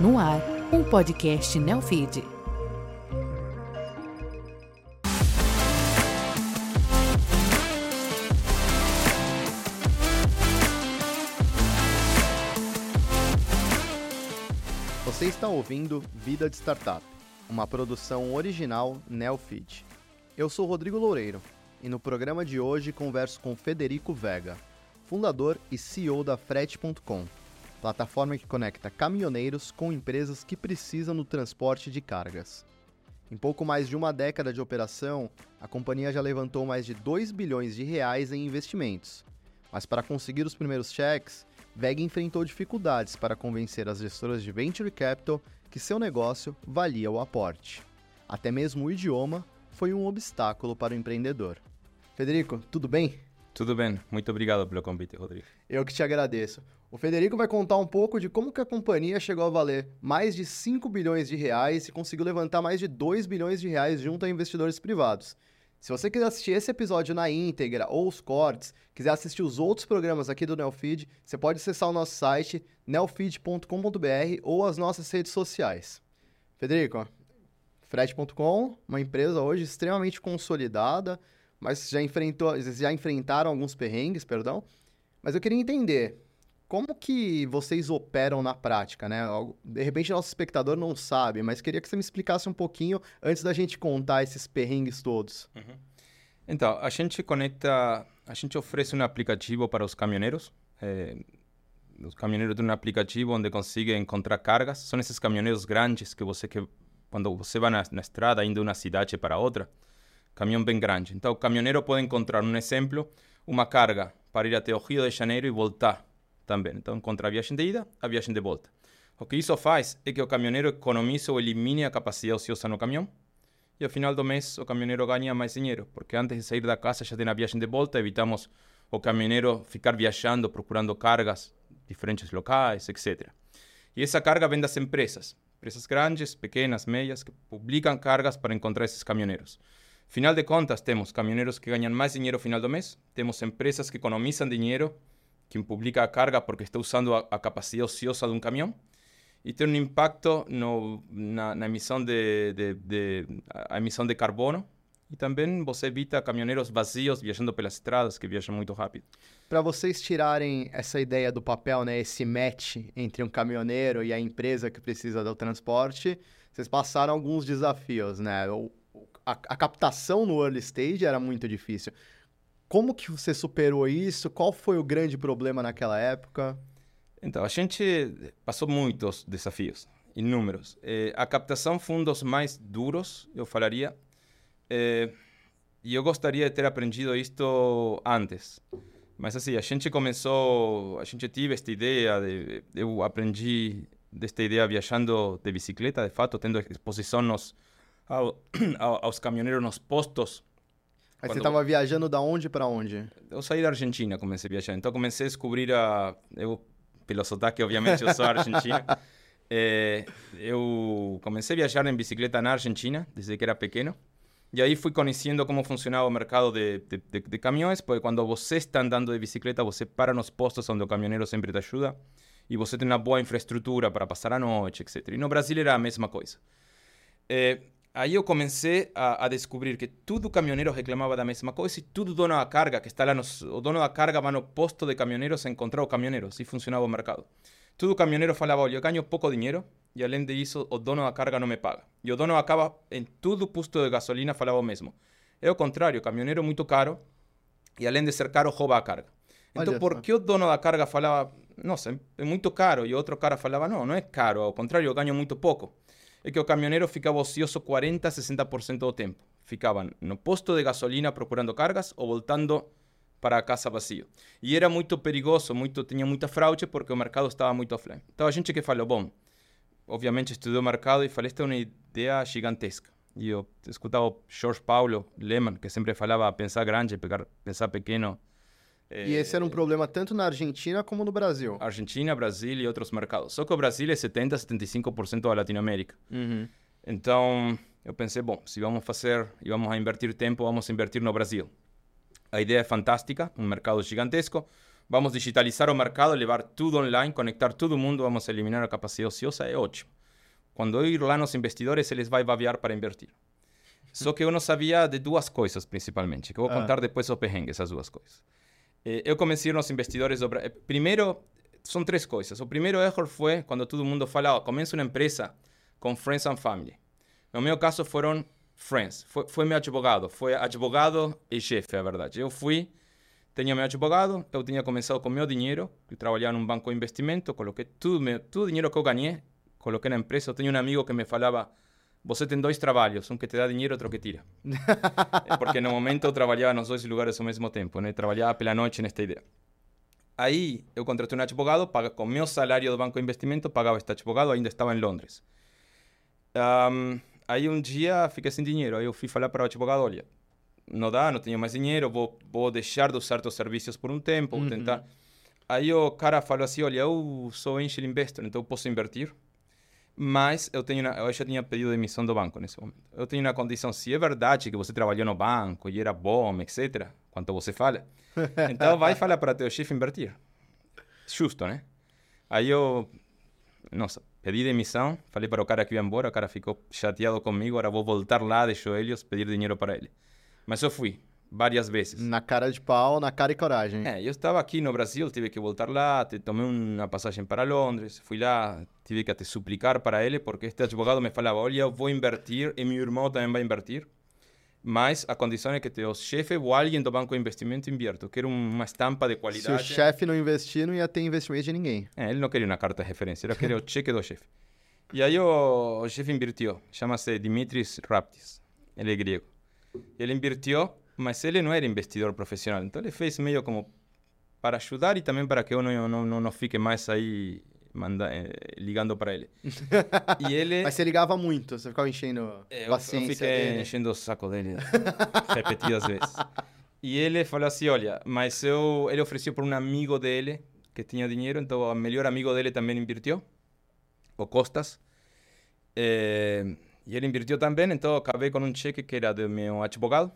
No ar, um podcast Neofeed. Você está ouvindo Vida de Startup, uma produção original Neofeed. Eu sou Rodrigo Loureiro e no programa de hoje converso com Federico Vega, fundador e CEO da Frete.com, plataforma que conecta caminhoneiros com empresas que precisam no transporte de cargas. Em pouco mais de uma década de operação, a companhia já levantou mais de 2 bilhões de reais em investimentos. Mas para conseguir os primeiros cheques, Vega enfrentou dificuldades para convencer as gestoras de venture capital que seu negócio valia o aporte. Até mesmo o idioma foi um obstáculo para o empreendedor. Federico, tudo bem? Tudo bem, muito obrigado pelo convite, Rodrigo. Eu que te agradeço. O Federico vai contar um pouco de como que a companhia chegou a valer mais de 5 bilhões de reais e conseguiu levantar mais de 2 bilhões de reais junto a investidores privados. Se você quiser assistir esse episódio na íntegra ou os cortes, quiser assistir os outros programas aqui do Neofeed, você pode acessar o nosso site neofeed.com.br ou as nossas redes sociais. Federico, Fred.com, uma empresa hoje extremamente consolidada, mas já enfrentou, já enfrentaram alguns perrengues, perdão. Mas eu queria entender como que vocês operam na prática, né? De repente nosso espectador não sabe, mas queria que você me explicasse um pouquinho antes da gente contar esses perrengues todos. Uhum. Então, a gente conecta, a gente oferece um aplicativo para os caminhoneiros. É, os caminhoneiros têm um aplicativo onde conseguem encontrar cargas. São esses caminhoneiros grandes que você que quando você vai na, na estrada indo de uma cidade para outra, caminhão bem grande. Então, o caminhoneiro pode encontrar um exemplo, uma carga para ir até o Rio de Janeiro e voltar também. Então, encontra a viagem de ida, a viagem de volta. O que isso faz é que o caminhoneiro economize ou elimine a capacidade ociosa no caminhão e ao final do mês o caminhoneiro ganha mais dinheiro, porque antes de sair da casa já tem a viagem de volta, evitamos o caminhoneiro ficar viajando, procurando cargas diferentes locais, etc. E essa carga vem das empresas, empresas grandes, pequenas, médias, que publicam cargas para encontrar esses caminhoneiros. Final de contas, temos caminhoneiros que ganham mais dinheiro no final do mês, temos empresas que economizam dinheiro quem publica a carga porque está usando a, a capacidade ociosa de um caminhão e tem um impacto no, na, emissão de, de, emissão de carbono e também você evita caminhoneiros vazios viajando pelas estradas que viajam muito rápido. Para vocês tirarem essa ideia do papel, né, esse match entre um caminhoneiro e a empresa que precisa do transporte, vocês passaram alguns desafios, né? A, a captação no early stage era muito difícil. Como que você superou isso? Qual foi o grande problema naquela época? Então, a gente passou muitos desafios, inúmeros. Eh, a captação foi um dos mais duros, eu falaria. Eh, e eu gostaria de ter aprendido isto antes. Mas assim, a gente começou, a gente tive esta ideia, de, eu aprendi desta ideia viajando de bicicleta, de fato, tendo exposição nos, ao, aos caminhoneiros nos postos Aí Quando... você estava viajando da onde para onde? Eu saí da Argentina, comecei a viajar. Então comecei a descobrir a... Eu, pelo sotaque, obviamente, eu sou argentina. é, eu comecei a viajar em bicicleta na Argentina, desde que era pequeno. E aí fui conhecendo como funcionava o mercado de, de, de, de, caminhões, porque quando você está andando de bicicleta, você para nos postos onde o caminhoneiro sempre te ajuda, e você tem uma boa infraestrutura para passar a noite, etc. E no Brasil era a mesma coisa. É, Aí eu comecei a, a, descobrir que tudo caminhoneiro reclamava da mesma coisa e tudo dono da carga, que está lá nos, o dono da carga vai no posto de caminhoneiros a encontrar o caminhoneiro, assim funcionava o mercado. Tudo caminhoneiro falava, olha, eu ganho pouco dinheiro e além disso o dono da carga não me paga. E o dono acaba em tudo posto de gasolina falava o mesmo. É o contrário, o caminhoneiro é muito caro e além de ser caro rouba a carga. Então olha por que o dono da carga falava, nossa, é muito caro e o outro cara falava, não, não é caro, ao contrário, eu ganho muito pouco? É que o caminhoneiro ficava ocioso 40 a 60% do tempo. Ficavam no posto de gasolina procurando cargas ou voltando para a casa vazio. E era muito perigoso, muito, tinha muita fraude porque o mercado estava muito offline. Então a gente que falou, bom, obviamente estudou mercado e falei, esta é uma ideia gigantesca. E eu escutava o George Paulo Lehmann, que sempre falava pensar grande, pegar, pensar pequeno, e esse era um problema tanto na Argentina como no Brasil. Argentina, Brasil e outros mercados. Só que o Brasil é 70, 75% da Latinoamérica. Uhum. Então, eu pensei, bom, se vamos fazer e vamos invertir tempo, vamos invertir no Brasil. A ideia é fantástica, um mercado gigantesco, Vamos digitalizar o mercado, levar tudo online, conectar todo mundo, vamos eliminar a capacidade ociosa, é ótimo. Quando eu ir lá nos investidores, eles vão babear para invertir. Só que eu não sabia de duas coisas, principalmente, que eu vou Ah. contar depois o perrengue, essas duas coisas. Eh, eu comecei nos investidores do Bra- eh, Primeiro, são três coisas. O primeiro erro foi quando todo mundo fala, ó, começa uma empresa com friends and family. No meu caso foram friends. Foi, foi meu advogado. Foi advogado e chefe, a verdade. Eu fui, tinha meu advogado, eu tinha começado com meu dinheiro, eu trabalhava num banco de investimento, coloquei tudo, meu, tudo o dinheiro que eu ganhei, coloquei na empresa. Eu tinha um amigo que me falava, você tem dois trabalhos, um que te dá dinheiro e outro que tira. Eh, Porque no momento eu trabalhava nos dois lugares ao mesmo tempo, né? Trabalhava pela noite nesta ideia. Aí eu contratei um advogado, paga, com meu salário do banco de investimento, pagava este advogado, ainda estava em Londres. Ahm, aí um dia fiquei sem dinheiro, aí eu fui falar para o advogado, olha, não dá, não tenho mais dinheiro, vou, vou deixar de usar teus serviços por um tempo, vou tentar. Aí o cara falou assim, olha, eu sou angel investor, então eu posso invertir, mas eu tenho uma, eu já tinha pedido demissão do banco nesse momento. Eu tenho uma condição, se é verdade que você trabalhou no banco e era bom, etc., quanto você fala, então vai falar para teu chefe invertir. Justo, né? Aí eu, nossa, pedi demissão, falei para o cara que ia embora, o cara ficou chateado comigo, agora vou voltar lá de joelhos, pedir dinheiro para ele. Mas eu fui, várias vezes. Na cara de pau, na cara e coragem. É, eu estava aqui no Brasil, tive que voltar lá, tomei uma passagem para Londres, fui lá, tive que até suplicar para ele, porque este advogado me falava, olha, eu vou invertir e meu irmão também vai invertir, mas a condição é que teu chefe ou alguém do banco de investimento invierta. Eu quero uma estampa de Se o qualidade. chefe não investir, não ia ter investimento de ninguém. É, ele não queria uma carta de referência, ele queria o cheque do chefe. E aí o, o chefe invertiu, chama-se Dimitris Raptis, ele é grego. Ele invertiu, mas ele não era investidor profissional, então ele fez meio como para ajudar e também para que eu não, não, não, não fique mais aí manda, eh, ligando para ele. e ele... Mas você ligava muito, você ficava enchendo É, eu, eu paciência fiquei dele. enchendo o saco dele repetidas vezes. E ele falou assim, olha, mas eu, ele ofereceu por um amigo dele que tinha dinheiro, então o melhor amigo dele também invertiu, o Costas. Eh, e ele invertiu também, então eu acabei com um cheque que era do meu advogado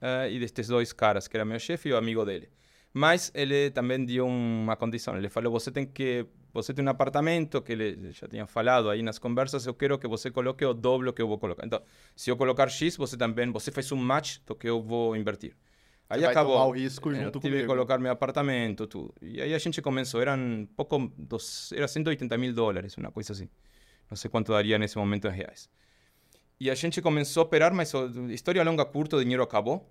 eh, e destes dois caras, que era meu chefe e o amigo dele. Mas ele também deu uma condição, ele falou, você tem que, você tem um apartamento, que ele já tinha falado aí nas conversas, eu quero que você coloque o dobro que eu vou colocar. Então, se eu colocar X, você também, você faz um match do que eu vou invertir. Aí vai acabou. o risco É, eu junto tive que comigo. colocar meu apartamento, tudo. E aí a gente começou, eram pouco, dos, era 180 mil dólares, uma coisa assim. Não sei quanto daria nesse momento em reais. E a gente começou a operar, mas história longa, curta, o dinheiro acabou.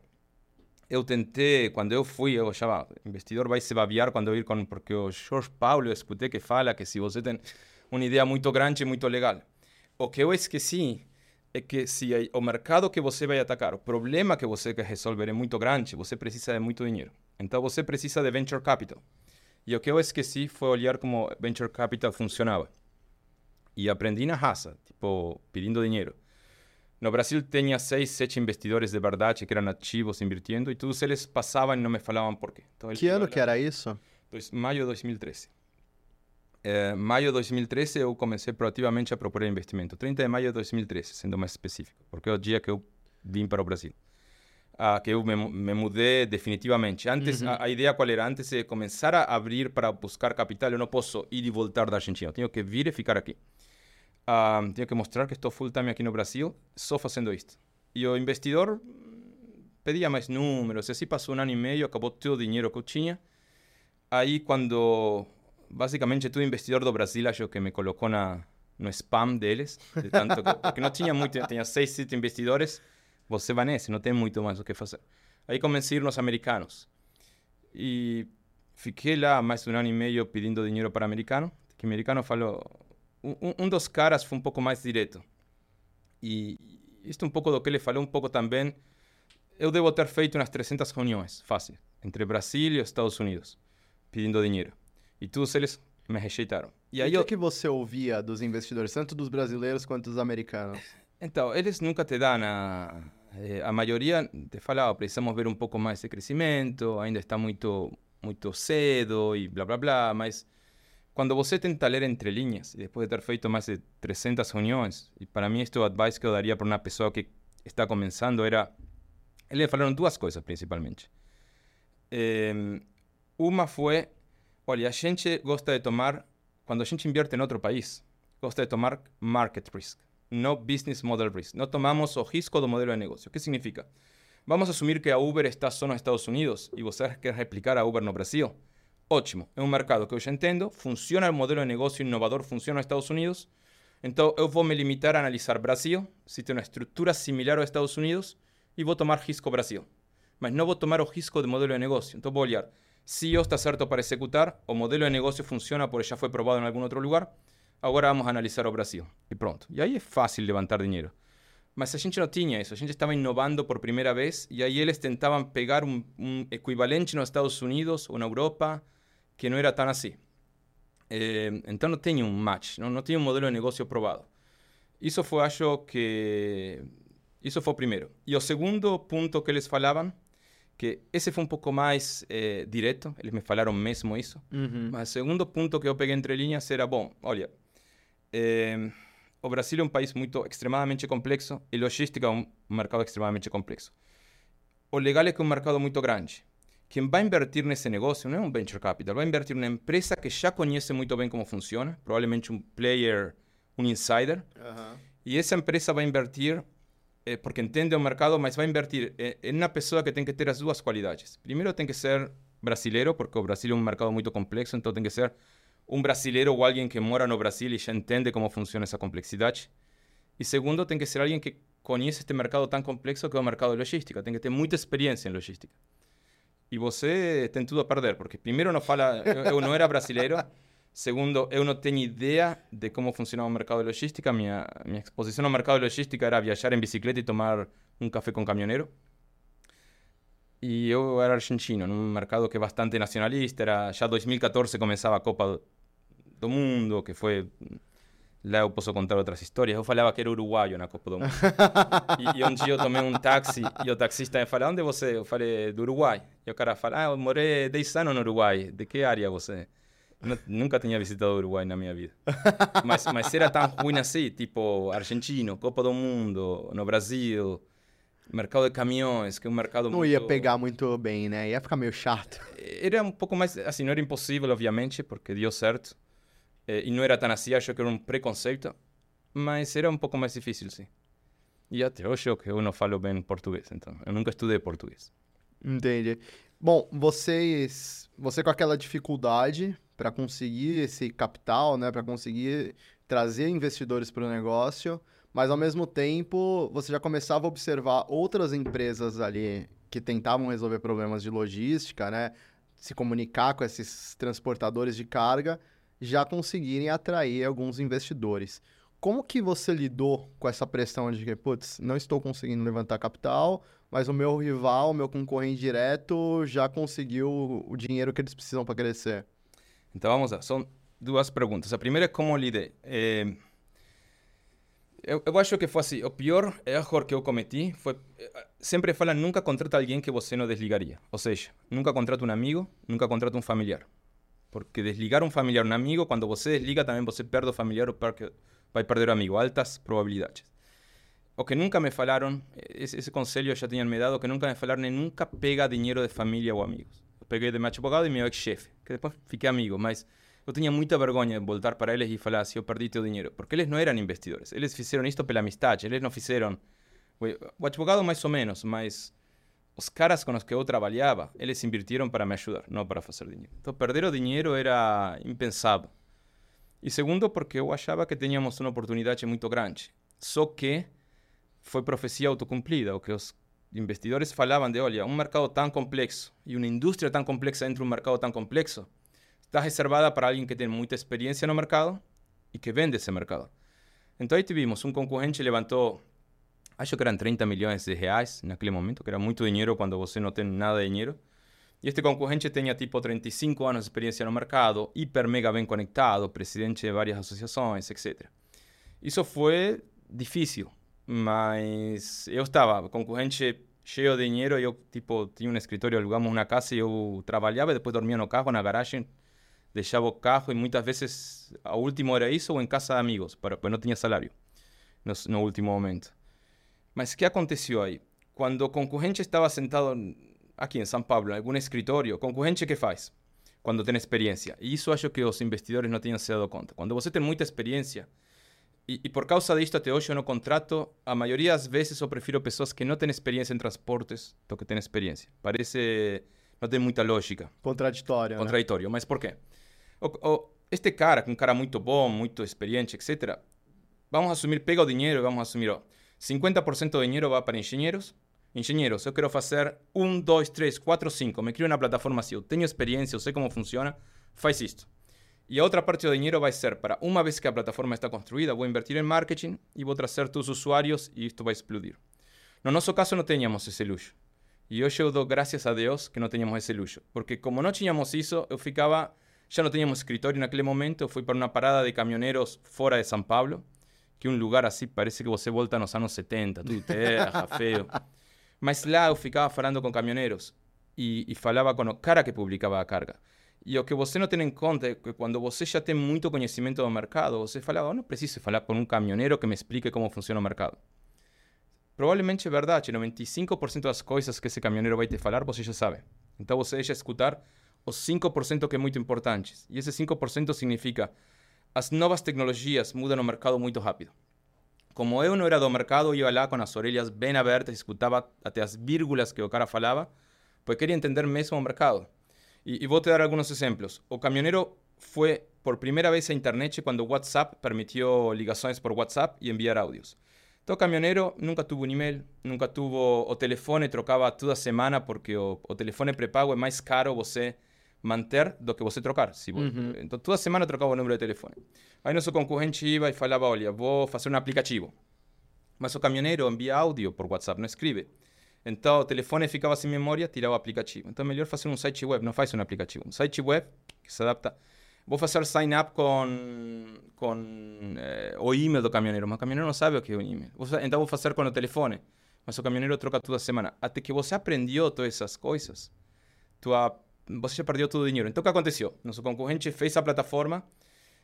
Eu tentei, quando eu fui, eu achava, investidor vai se babiar quando eu ir com, porque o Jorge Paulo, eu escutei que fala que se você tem uma ideia muito grande, muito legal. O que eu esqueci é que se o mercado que você vai atacar, o problema que você quer resolver é muito grande, você precisa de muito dinheiro. Então você precisa de venture capital. E o que eu esqueci foi olhar como venture capital funcionava. E aprendi na raça, tipo, pedindo dinheiro. No Brasil tinha seis, sete investidores de verdade que eram ativos invirtiendo e todos eles passavam e não me falavam por quê. Então, Que ano que era isso? Dois, maio de 2013. Eh, maio de 2013 eu comecei proativamente a procurar investimento. 30 de maio de 2013, sendo mais específico, porque é o dia que eu vim para o Brasil. Ah, que eu me, me mudei definitivamente. Antes, a, a ideia qual era? Antes de começar a abrir para buscar capital, eu não posso ir e voltar da Argentina. Eu tenho que vir e ficar aqui. Ah, tenho que mostrar que estou full time aqui no Brasil, só fazendo isto. E o investidor mm, pedia mais números. E assim passou um ano e meio, acabou todo o dinheiro que eu tinha. Aí quando basicamente investidor do Brasil acho que me colocou na no spam deles, de tanto que, porque não tinha muito, tinha seis, sete investidores, você vai nesse, não tem muito mais o que fazer. Aí ir nos americanos. E fiquei lá mais de um ano e meio pedindo dinheiro para americano, que o americano falou, um, um dos caras foi um pouco mais direto. E isto um pouco do que ele falou, um pouco também, eu devo ter feito umas 300 reuniões, fácil, entre Brasil e Estados Unidos, pedindo dinheiro. E todos eles me rejeitaram. E aí o que, eu, que você ouvia dos investidores, tanto dos brasileiros quanto dos americanos? Então, eles nunca te dão a... eh, a maioria te fala, "Oh, precisamos ver um pouco mais de crescimento, ainda está muito, muito cedo e blá blá blá, mas quando você tenta ler entre linhas, e depois de ter feito mais de 300 reuniões, e para mim este é o advice que eu daria para uma pessoa que está começando era... Eles falaram duas coisas, principalmente. Em, uma foi Olha, a gente gosta de tomar, quando a gente invierte em outro país, gosta de tomar market risk, não business model risk. Não tomamos o risco do modelo de negócio. O que significa? Vamos assumir que a Uber está só nos Estados Unidos e você quer replicar a Uber no Brasil. Ótimo, é um mercado que eu já entendo, funciona o modelo de negócio inovador, funciona nos Estados Unidos. Então eu vou me limitar a analisar Brasil, se tem uma estrutura similar aos Estados Unidos, e vou tomar risco Brasil. Mas não vou tomar o risco do modelo de negócio. Então vou olhar CEO está certo para executar, o modelo de negócio funciona porque já foi provado em algum outro lugar, agora vamos analisar o Brasil. E pronto. E aí é fácil levantar dinheiro. Mas a gente não tinha isso, a gente estava inovando por primeira vez e aí eles tentavam pegar um, um equivalente nos Estados Unidos ou na Europa que não era tão assim. Eh, então não tinha um match, não, não tinha um modelo de negócio provado. Isso foi, acho que. Foi o primeiro. E o segundo ponto que eles falavam que esse foi um pouco mais eh, direto, eles me falaram mesmo isso. Uhum. Mas o segundo ponto que eu peguei entre linhas era, bom, olha, eh, o Brasil é um país muito extremadamente complexo e logística é um mercado extremamente complexo. O legal é que é um mercado muito grande. Quem vai invertir nesse negócio não é um venture capital, vai invertir numa empresa que já conhece muito bem como funciona, provavelmente um player, um insider, Aham. e essa empresa vai invertir eh, porque entende o mercado, mas vai invertir eh, em uma pessoa que tem que ter as duas qualidades. Primeiro tem que ser brasileiro, porque o Brasil é um mercado muito complexo, então tem que ser um brasileiro ou alguém que mora no Brasil e já entende como funciona essa complexidade. E segundo, tem que ser alguém que conhece este mercado tão complexo que é o mercado de logística, tem que ter muita experiência em logística. E você tem tudo a perder, porque primeiro não fala, não era brasileiro, segundo, eu não tenho ideia de como funcionava o mercado de logística, minha, minha exposição ao mercado de logística era viajar em bicicleta e tomar um café com caminhoneiro. E eu era argentino, num mercado que é bastante nacionalista, era já 2014 começava a Copa do Mundo, que foi lá eu posso contar outras histórias. Eu falava que era uruguaio na Copa do Mundo. e, e um dia eu tomei um táxi e o taxista me falou: Onde você? Eu falei: Do Uruguai. E o cara fala: Ah, eu morei 10 anos no Uruguai. De que área você? Nu- nunca tinha visitado o Uruguai na minha vida. mas, mas era tão ruim assim, tipo argentino, Copa do Mundo, no Brasil, mercado de caminhões, que é um mercado Não muito... ia pegar muito bem, né? Ia ficar meio chato. Era um pouco mais, assim, não era impossível, obviamente, porque deu certo. Eh, e não era tão assim, acho que era um preconceito, mas era um pouco mais difícil, sim. E até hoje eu eu não falo bem português, então eu nunca estudei português. Entendi. Bom, vocês, você com aquela dificuldade para conseguir esse capital, né, para conseguir trazer investidores para o negócio, mas ao mesmo tempo você já começava a observar outras empresas ali que tentavam resolver problemas de logística, né, se comunicar com esses transportadores de carga, já conseguirem atrair alguns investidores. Como que você lidou com essa pressão de que, putz, não estou conseguindo levantar capital, mas o meu rival, o meu concorrente direto, já conseguiu o dinheiro que eles precisam para crescer? Então vamos lá, são duas perguntas. A primeira é como lidei. Eh, eu, eu acho que foi assim, o pior erro que eu cometi foi... eh, Sempre falam, nunca contrata alguém que você não desligaria. Ou seja, nunca contrata um amigo, nunca contrata um familiar. Porque desligar um familiar, um amigo, quando você desliga também você perde o familiar ou perque- vai perder o amigo. Altas probabilidades. O que nunca me falaram, esse, esse conselho já tinham me dado, que nunca me falaram é nunca pega dinheiro de família ou amigos. Eu peguei de meu advogado e meu ex-chefe, que depois fiquei amigo, mas eu tinha muita vergonha de voltar para eles e falar assim, eu perdi teu dinheiro. Porque eles não eram investidores, eles fizeram isto pela amistade, eles não fizeram... O advogado mais ou menos, mas os caras com os que eu trabalhava, eles invirtieron para me ajudar, não para fazer dinheiro. Então, perder o dinheiro era impensável. E segundo, porque eu achava que tínhamos uma oportunidade muito grande. Só que foi profecia autocumplida, o que os investidores falavam de, olha, um mercado tão complexo e uma indústria tão complexa dentro de um mercado tão complexo, está reservada para alguém que tem muita experiência no mercado e que vende esse mercado. Então aí tivemos, um concorrente levantou, acho que eram 30 milhões de reais naquele momento, que era muito dinheiro quando você não tem nada de dinheiro. E este concorrente tinha tipo 35 anos de experiência no mercado, hiper mega bem conectado, presidente de várias associações, etc. Isso foi difícil, mas eu estava, concorrente cheio de dinheiro, eu tipo tinha um escritório, alugamos uma casa e eu trabalhava, depois dormia no carro, na garagem, deixava o carro e muitas vezes a última era isso ou em casa de amigos, porque não tinha salário no, no último momento. Mas o que aconteceu aí? Quando o concorrente estava sentado aqui em São Paulo, em algum escritório, o concorrente que faz? quando tem experiência. E isso acho que os investidores não tenham se dado conta. Quando você tem muita experiência, e, e, por causa disto, até hoje eu não contrato, a maioria das vezes eu prefiro pessoas que não têm experiência em transportes do que têm experiência. Parece. não tem muita lógica. Contraditório. Contraditório. Né? Mas por quê? O, o, este cara, um cara muito bom, muito experiente, etc., vamos assumir, pega o dinheiro e vamos assumir, ó, 50% do dinheiro vai para engenheiros. Engenheiros, eu quero fazer um, dois, três, quatro, cinco. Me crio uma plataforma assim, eu tenho experiência, eu sei como funciona, faz isto. E a outra parte do dinheiro vai ser para, uma vez que a plataforma está construída, vou invertir em marketing e vou trazer todos os usuários e isto vai explodir. No nosso caso, não tínhamos esse luxo. E hoje eu dou graças a Deus que não tínhamos esse luxo. Porque como não tínhamos isso, eu ficava... Já não tínhamos escritório naquele momento, eu fui para uma parada de caminhoneiros fora de São Paulo, que um lugar assim, parece que você volta nos anos 70, tudo terra, feio. Mas lá eu ficava falando com caminhoneiros e, e falava com o cara que publicava a carga. E o que você não tem em conta é que quando você já tem muito conhecimento do mercado, você fala, oh, não preciso falar com um caminhoneiro que me explique como funciona o mercado. Provavelmente é verdade, 95% das coisas que esse caminhoneiro vai te falar, você já sabe. Então você deixa escutar os 5% que é muito importantes. E esse 5% significa as novas tecnologias mudam o mercado muito rápido. Como eu não era do mercado, eu ia lá com as orelhas bem abertas, escutava até as vírgulas que o cara falava, porque queria entender mesmo o mercado. Y, y, voy a dar algunos ejemplos. O camionero fue por primera vez a Internet cuando WhatsApp permitió ligaciones por WhatsApp y enviar audios. Todo camionero nunca tuvo un email, nunca tuvo o teléfono, trocaba toda semana porque o, o teléfono prepago es más caro você manter do que você trocar. Si vos, Entonces, toda semana trocaba o número de teléfono. Aí nosso concorrente iba e falava, olha, vou fazer um aplicativo. Mas o camionero envia áudio por WhatsApp, não escreve. Então, o telefone ficava sem memória, tirava o aplicativo. Então, é melhor fazer um site web, não faz um aplicativo. Um site web que se adapta. Vou fazer sign up com, com eh, o e-mail do caminhoneiro, mas o caminhoneiro não sabe o que é o e-mail. Então, vou fazer com o telefone, mas o caminhoneiro troca toda semana. Até que você aprendeu todas essas coisas, tua, você já perdeu todo o dinheiro. Então, o que aconteceu? Nosso concorrente fez a plataforma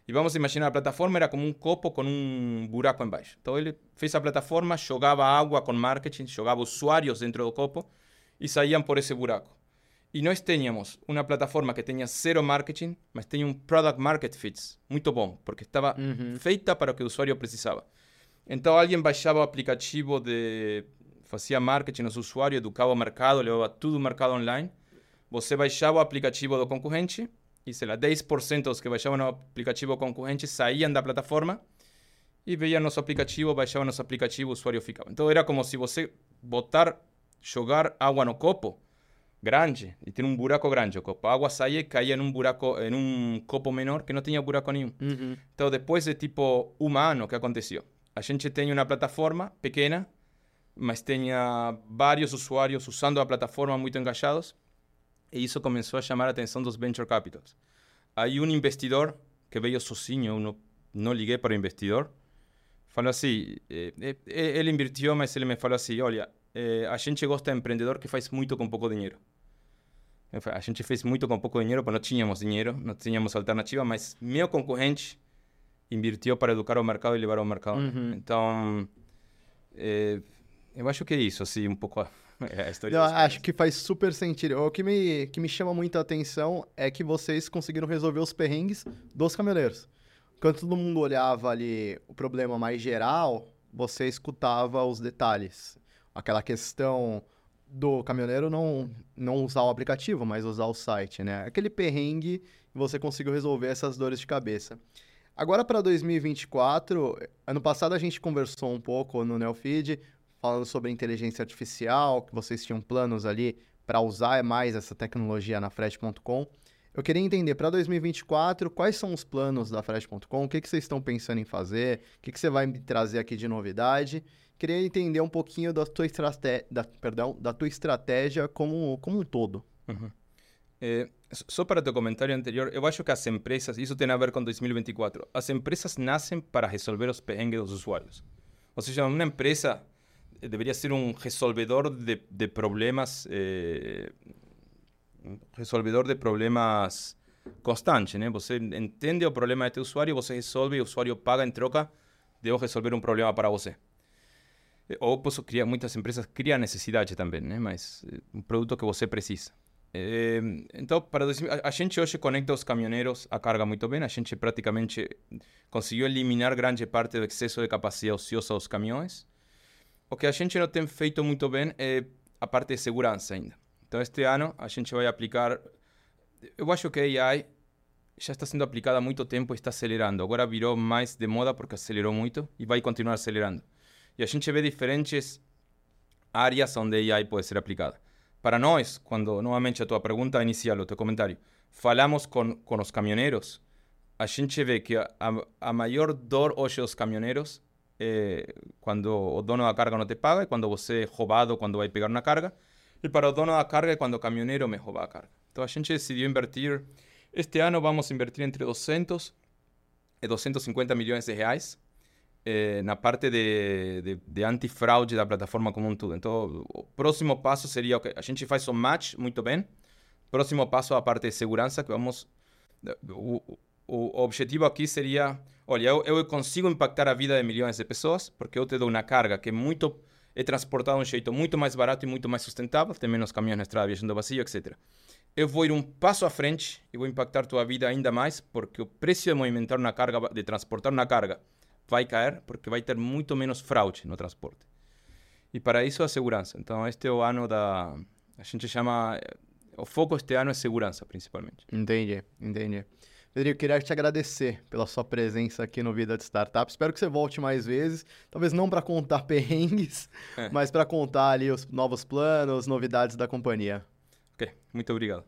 e vamos imaginar, a plataforma era como um copo com um buraco embaixo. Então ele fez a plataforma, jogava água com marketing, jogava usuários dentro do copo e saíam por esse buraco. E nós tínhamos uma plataforma que tinha zero marketing, mas tinha um product market fit muito bom, porque estava uhum. feita para o que o usuário precisava. Então alguém baixava o aplicativo de fazia marketing nos usuários, educava o mercado, levava tudo o mercado online. Você baixava o aplicativo do concorrente e sei lá, 10% dos que baixavam o aplicativo concorrente saíam da plataforma e veiam nosso aplicativo, baixavam nosso aplicativo, o usuário ficava. Então era como se você botar, jogar água no copo grande e tem um buraco grande o copo. A água saía e caía num buraco, em um copo menor que não tinha buraco nenhum. Uhum. Então depois de tipo um ano que aconteceu, a gente tem uma plataforma pequena, mas tinha vários usuários usando a plataforma muito engajados e isso começou a chamar a atenção dos venture capitals. Aí um investidor que veio sozinho, não, não liguei para o investidor, falou assim, eh, eh, ele invirtiu, mas ele me falou assim, olha, eh, a gente gosta de empreendedor que faz muito com pouco dinheiro. A gente fez muito com pouco dinheiro, porque não tínhamos dinheiro, não tínhamos alternativa, mas meu concorrente invirtiu para educar o mercado e levar ao mercado. Uhum. Então, eu acho que é isso, assim, um pouco É, a história Não, acho que faz super sentido. O que me, que me chama muita atenção é que vocês conseguiram resolver os perrengues dos caminhoneiros. Quando todo mundo olhava ali o problema mais geral, você escutava os detalhes. Aquela questão do caminhoneiro não, não usar o aplicativo, mas usar o site, né? Aquele perrengue, você conseguiu resolver essas dores de cabeça. Agora para 2024, ano passado a gente conversou um pouco no Neofeed, falando sobre inteligência artificial, que vocês tinham planos ali para usar mais essa tecnologia na Fresh.com. Eu queria entender, para 2024, quais são os planos da Fresh.com? O que, que vocês estão pensando em fazer? O que, que você vai me trazer aqui de novidade? Queria entender um pouquinho da tua, estrate... da, perdão, da tua estratégia como, como um todo. Uhum. É, só para teu comentário anterior, eu acho que as empresas, isso tem a ver com 2024, as empresas nascem para resolver os perrengues dos usuários. Ou seja, uma empresa debería ser un resolvedor de, de problemas, eh, resolvedor de problemas constante, né? Você entende o problema de teu usuário, você resolve, o usuário paga em troca de eu resolver um problema para você. Ou posso criar, muitas empresas criam necessidade também, né? Mas um produto que você precisa. Então, para a, a gente hoje conecta os caminhoneiros à carga muito bem. A gente praticamente conseguiu eliminar grande parte do excesso de capacidade ociosa dos caminhões. O que a gente não tem feito muito bem é a parte de segurança ainda. Então, este ano a gente vai aplicar. Eu acho que a AI já está sendo aplicada há muito tempo e está acelerando. Agora virou mais de moda porque acelerou muito e vai continuar acelerando. E a gente vê diferentes áreas onde a AI pode ser aplicada. Para nós, quando, novamente, a tua pergunta inicial, o teu comentário, falamos com, com os caminhoneiros, a gente vê que a, a maior dor hoje dos caminhoneiros é quando o dono da carga não te paga, e quando você é roubado quando vai pegar uma carga, e para o dono da carga é quando o caminhoneiro me rouba a carga. Então a gente decidiu invertir, este ano vamos invertir entre 200 e 250 milhões de reais eh, na parte de, de, de antifraude da plataforma como um todo. Então, o próximo passo seria que a gente faz um match muito bem. Próximo passo a parte de segurança que vamos o, o, objetivo aqui seria, olha, eu, eu consigo impactar a vida de milhões de pessoas porque eu te dou uma carga que é muito é transportada de um jeito muito mais barato e muito mais sustentável, tem menos caminhões na estrada viajando vazio, etc. Eu vou ir um passo à frente e vou impactar tua vida ainda mais porque o preço de movimentar uma carga, de transportar uma carga vai cair porque vai ter muito menos fraude no transporte. E para isso a segurança. Então este é o ano da... A gente chama... O foco este ano é segurança, principalmente. Entendi, entendi. Pedrinho, queria te agradecer pela sua presença aqui no Vida de Startup. Espero que você volte mais vezes. Talvez não para contar perrengues, é. mas para contar ali os novos planos, novidades da companhia. Ok, muito obrigado.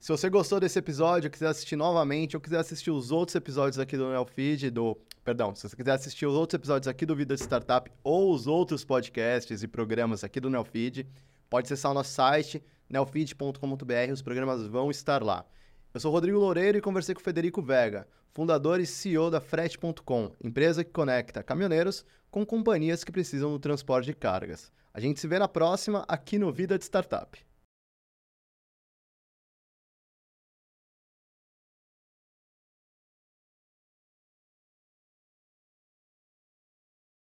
Se você gostou desse episódio, quiser assistir novamente, ou quiser assistir os outros episódios aqui do Neofeed, do. Perdão, se você quiser assistir os outros episódios aqui do Vida de Startup ou os outros podcasts e programas aqui do Neofeed, pode acessar o nosso site, neofeed.com.br, os programas vão estar lá. Eu sou Rodrigo Loureiro e conversei com Federico Vega, fundador e CEO da Frete.com, empresa que conecta caminhoneiros com companhias que precisam do transporte de cargas. A gente se vê na próxima aqui no Vida de Startup.